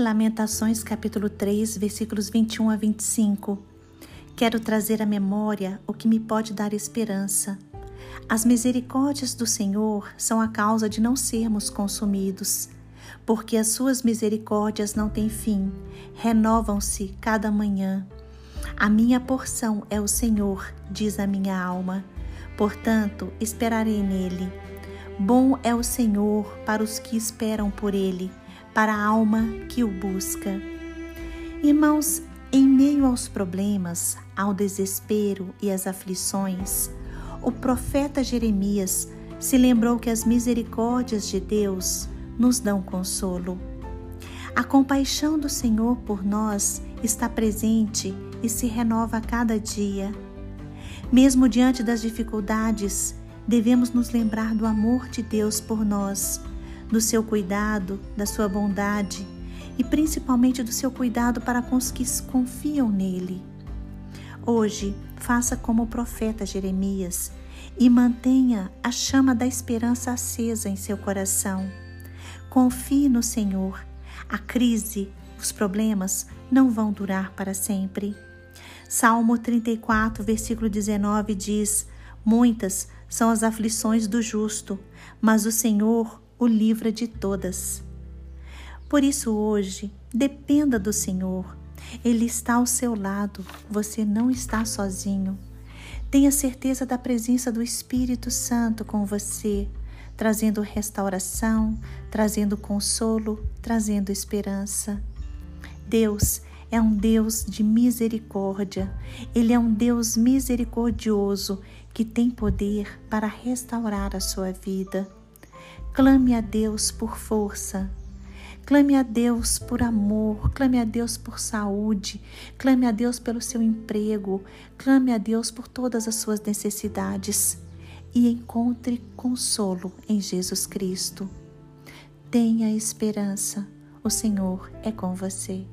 Lamentações capítulo 3, versículos 21 a 25. Quero trazer à memória o que me pode dar esperança. As misericórdias do Senhor são a causa de não sermos consumidos, porque as suas misericórdias não têm fim, renovam-se cada manhã. A minha porção é o Senhor, diz a minha alma. Portanto, esperarei nele. Bom é o Senhor para os que esperam por ele para a alma que o busca. Irmãos, em meio aos problemas, ao desespero e às aflições, o profeta Jeremias se lembrou que as misericórdias de Deus nos dão consolo. A compaixão do Senhor por nós está presente e se renova a cada dia. Mesmo diante das dificuldades, devemos nos lembrar do amor de Deus por nós do seu cuidado, da sua bondade e principalmente do seu cuidado para com os que confiam nele. Hoje, faça como o profeta Jeremias e mantenha a chama da esperança acesa em seu coração. Confie no Senhor. A crise, os problemas não vão durar para sempre. Salmo 34, versículo 19 diz: Muitas são as aflições do justo, mas o Senhor o livra de todas. Por isso, hoje, dependa do Senhor. Ele está ao seu lado, você não está sozinho. Tenha certeza da presença do Espírito Santo com você, trazendo restauração, trazendo consolo, trazendo esperança. Deus é um Deus de misericórdia. Ele é um Deus misericordioso que tem poder para restaurar a sua vida. Clame a Deus por força. Clame a Deus por amor, clame a Deus por saúde, clame a Deus pelo seu emprego, clame a Deus por todas as suas necessidades e encontre consolo em Jesus Cristo. Tenha esperança, o Senhor é com você.